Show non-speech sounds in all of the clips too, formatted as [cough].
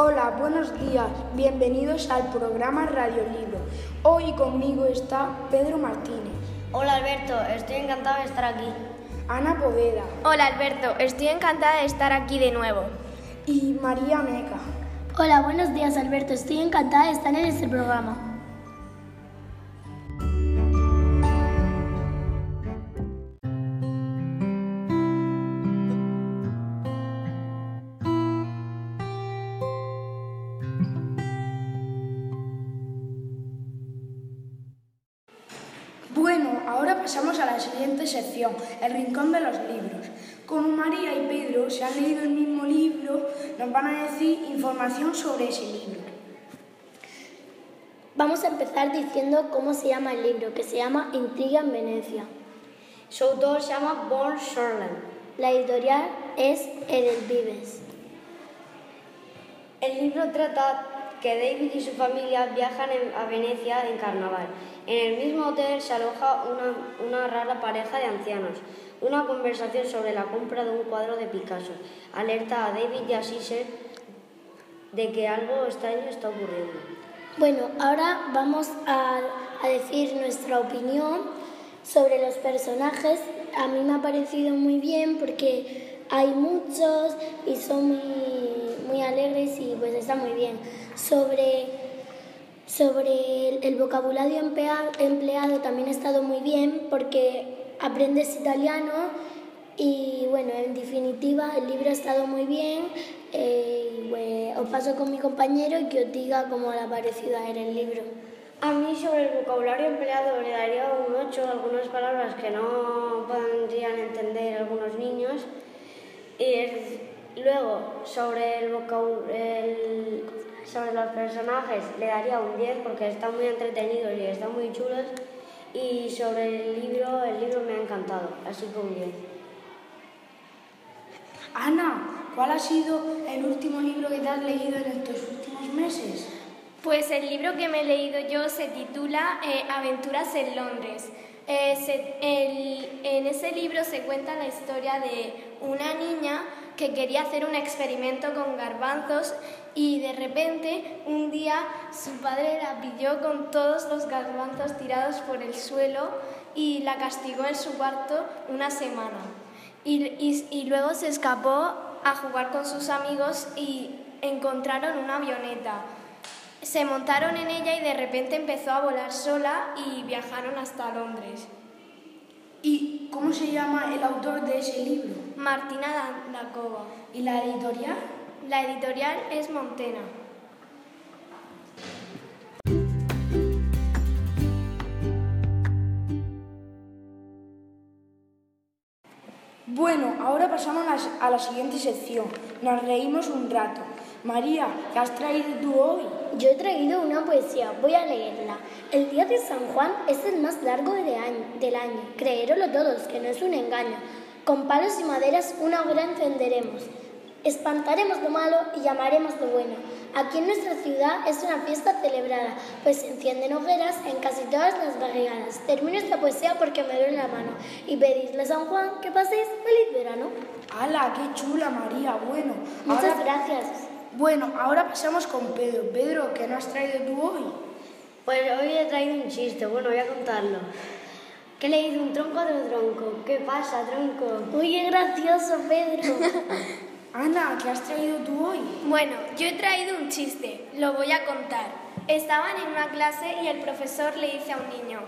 Hola, buenos días. Bienvenidos al programa Radio Libro. Hoy conmigo está Pedro Martínez. Hola Alberto, estoy encantado de estar aquí. Ana Poveda. Hola Alberto, estoy encantada de estar aquí de nuevo. Y María Meca. Hola, buenos días Alberto, estoy encantada de estar en este programa. La siguiente sección, el rincón de los libros. Como María y Pedro se han leído el mismo libro, nos van a decir información sobre ese libro. Vamos a empezar diciendo cómo se llama el libro, que se llama Intriga en Venecia. Su autor se llama Born Sherland. La editorial es Edelvives. El libro trata que David y su familia viajan a Venecia en carnaval. En el mismo hotel se aloja una, una rara pareja de ancianos. Una conversación sobre la compra de un cuadro de Picasso alerta a David y a Caesar de que algo extraño está ocurriendo. Bueno, ahora vamos a, a decir nuestra opinión sobre los personajes. A mí me ha parecido muy bien porque hay muchos y son muy, muy alegres y pues está muy bien. Sobre, sobre el, el vocabulario emplea- empleado también ha estado muy bien porque aprendes italiano y bueno, en definitiva el libro ha estado muy bien. Eh, os paso con mi compañero y que os diga cómo le ha parecido a él el libro. A mí sobre el vocabulario empleado le daría un 8, algunas palabras que no podrían entender algunos niños. Y luego sobre, el el- sobre los personajes le daría un 10 porque están muy entretenidos y están muy chulos. Y sobre el libro, el libro me ha encantado, así que un 10. Ana, ¿cuál ha sido el último libro que te has leído en estos últimos meses? Pues el libro que me he leído yo se titula eh, Aventuras en Londres. En ese libro se cuenta la historia de una niña que quería hacer un experimento con garbanzos y de repente un día su padre la pilló con todos los garbanzos tirados por el suelo y la castigó en su cuarto una semana. Y luego se escapó a jugar con sus amigos y encontraron una avioneta. Se montaron en ella y de repente empezó a volar sola y viajaron hasta Londres. ¿Y cómo se llama el autor de ese libro? Martina Da- Dacova. ¿Y la editorial? La editorial es Montena. Bueno, ahora pasamos a la siguiente sección. Nos reímos un rato. María, ¿qué has traído tú hoy? Yo he traído una poesía, voy a leerla. El día de San Juan es el más largo de año- del año. Creéronlo todos, que no es un engaño. Con palos y maderas una hoguera encenderemos. Espantaremos lo malo y llamaremos lo bueno. Aquí en nuestra ciudad es una fiesta celebrada, pues se encienden hogueras en casi todas las barriadas. Termino esta poesía porque me duele la mano y pedirle a San Juan que paséis feliz verano. ¡Hala, qué chula, María! Bueno, Muchas ahora- gracias. Bueno, ahora pasamos con Pedro. Pedro, ¿qué nos has traído tú hoy? Pues hoy he traído un chiste, bueno, voy a contarlo. ¿Qué le dice un tronco a otro tronco? ¿Qué pasa, tronco? Muy gracioso, Pedro. [laughs] Ana, ¿qué has traído tú hoy? Bueno, yo he traído un chiste, lo voy a contar. Estaban en una clase y el profesor le dice a un niño,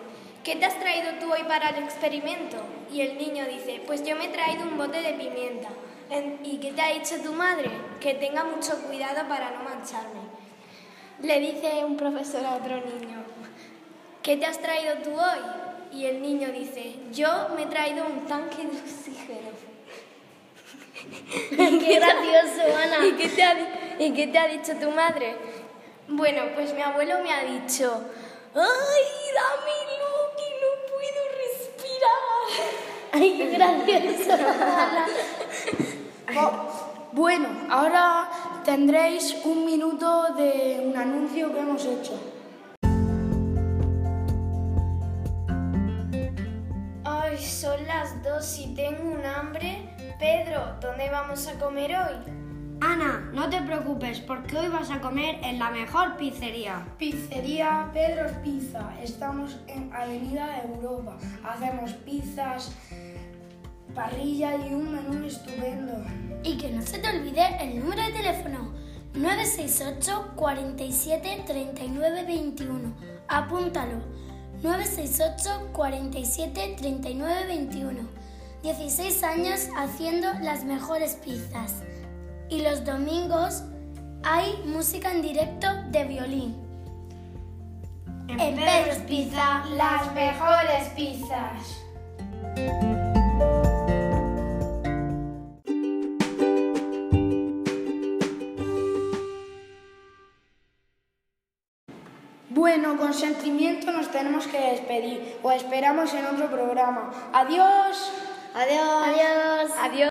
¿qué te has traído tú hoy para el experimento? Y el niño dice, pues yo me he traído un bote de pimienta. En- ¿Y qué te ha dicho tu madre? Que tenga mucho cuidado para no mancharme. Le dice un profesor a otro niño, ¿qué te has traído tú hoy? Y el niño dice, yo me he traído un tanque de oxígeno. [laughs] Qué gracioso, Ana. ¿Y qué, te ha, ¿Y qué te ha dicho tu madre? Bueno, pues mi abuelo me ha dicho, ¡ay, dámelo, que no puedo respirar! [laughs] Ay, qué gracioso. [laughs] Ana. Oh, bueno, ahora tendréis un minuto de un anuncio que hemos hecho. Ay, son las dos y tengo un hambre. Pedro, ¿dónde vamos a comer hoy? Ana, no te preocupes porque hoy vas a comer en la mejor pizzería. Pizzería Pedro's Pizza. Estamos en Avenida Europa. Hacemos pizzas, parrilla y un menú estupendo. Y que no se te olvide el número de teléfono 968 47 39 21. Apúntalo. 968 47 39 21. 16 años haciendo las mejores pizzas. Y los domingos hay música en directo de violín. En Pedro's Pizza, las mejores pizzas. Bueno, con sentimiento nos tenemos que despedir. Os esperamos en otro programa. Adiós. Adiós. Adiós. Adiós.